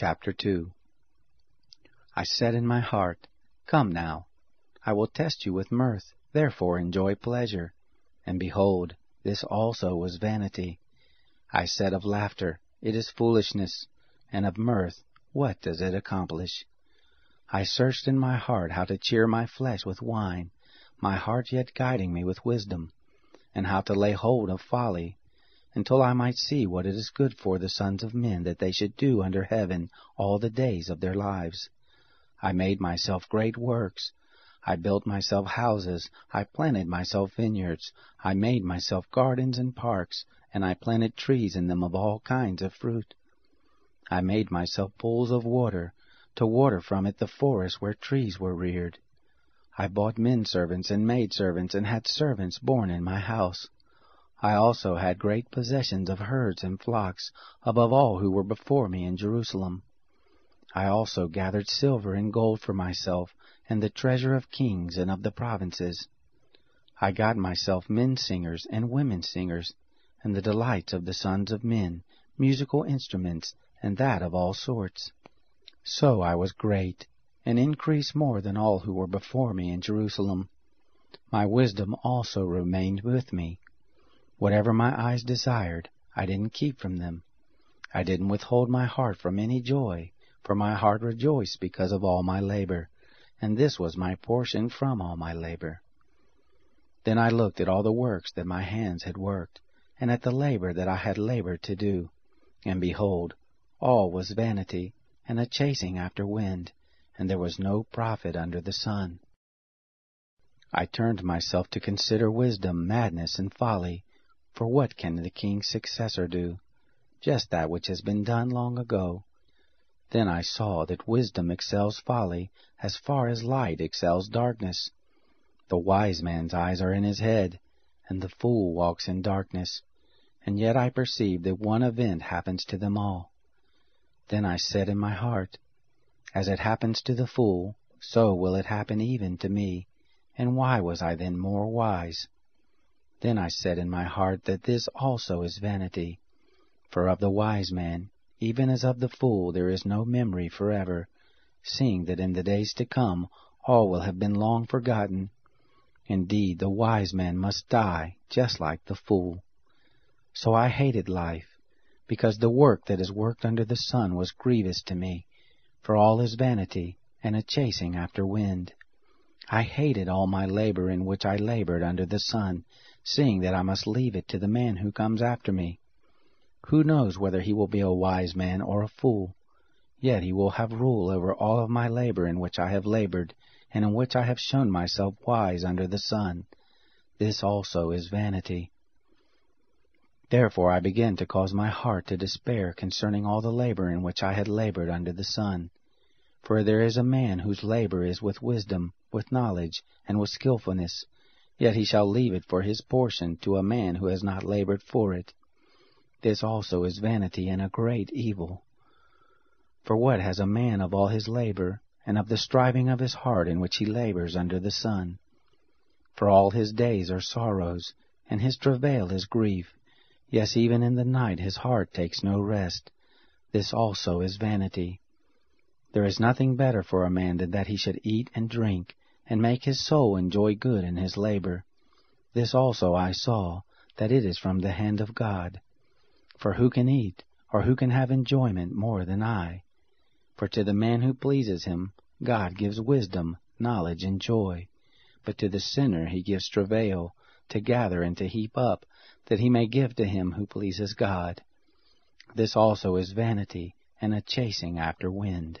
Chapter 2 I said in my heart, Come now, I will test you with mirth, therefore enjoy pleasure. And behold, this also was vanity. I said of laughter, It is foolishness, and of mirth, what does it accomplish? I searched in my heart how to cheer my flesh with wine, my heart yet guiding me with wisdom, and how to lay hold of folly, until I might see what it is good for the sons of men that they should do under heaven all the days of their lives. I made myself great works. I built myself houses. I planted myself vineyards. I made myself gardens and parks, and I planted trees in them of all kinds of fruit. I made myself pools of water, to water from it the forest where trees were reared. I bought men servants and maid servants, and had servants born in my house. I also had great possessions of herds and flocks, above all who were before me in Jerusalem. I also gathered silver and gold for myself, and the treasure of kings and of the provinces. I got myself men singers and women singers, and the delights of the sons of men, musical instruments, and that of all sorts. So I was great, and increased more than all who were before me in Jerusalem. My wisdom also remained with me. Whatever my eyes desired, I didn't keep from them. I didn't withhold my heart from any joy, for my heart rejoiced because of all my labor, and this was my portion from all my labor. Then I looked at all the works that my hands had worked, and at the labor that I had labored to do, and behold, all was vanity, and a chasing after wind, and there was no profit under the sun. I turned myself to consider wisdom, madness, and folly. For what can the king's successor do? Just that which has been done long ago. Then I saw that wisdom excels folly as far as light excels darkness. The wise man's eyes are in his head, and the fool walks in darkness. And yet I perceive that one event happens to them all. Then I said in my heart, As it happens to the fool, so will it happen even to me. And why was I then more wise? Then I said in my heart that this also is vanity. For of the wise man, even as of the fool, there is no memory forever, seeing that in the days to come all will have been long forgotten. Indeed, the wise man must die, just like the fool. So I hated life, because the work that is worked under the sun was grievous to me, for all is vanity, and a chasing after wind. I hated all my labor in which I labored under the sun, seeing that I must leave it to the man who comes after me. Who knows whether he will be a wise man or a fool? Yet he will have rule over all of my labor in which I have labored, and in which I have shown myself wise under the sun. This also is vanity. Therefore I began to cause my heart to despair concerning all the labor in which I had labored under the sun. For there is a man whose labor is with wisdom, with knowledge, and with skilfulness, yet he shall leave it for his portion to a man who has not labored for it. This also is vanity and a great evil. For what has a man of all his labor, and of the striving of his heart in which he labors under the sun? For all his days are sorrows, and his travail is grief. Yes, even in the night his heart takes no rest. This also is vanity. There is nothing better for a man than that he should eat and drink, and make his soul enjoy good in his labor. This also I saw, that it is from the hand of God. For who can eat, or who can have enjoyment more than I? For to the man who pleases him, God gives wisdom, knowledge, and joy. But to the sinner he gives travail, to gather and to heap up, that he may give to him who pleases God. This also is vanity, and a chasing after wind.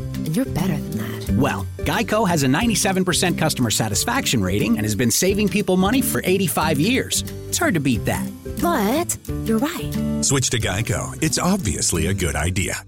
And you're better than that. Well, Geico has a 97% customer satisfaction rating and has been saving people money for 85 years. It's hard to beat that. But you're right. Switch to Geico. It's obviously a good idea.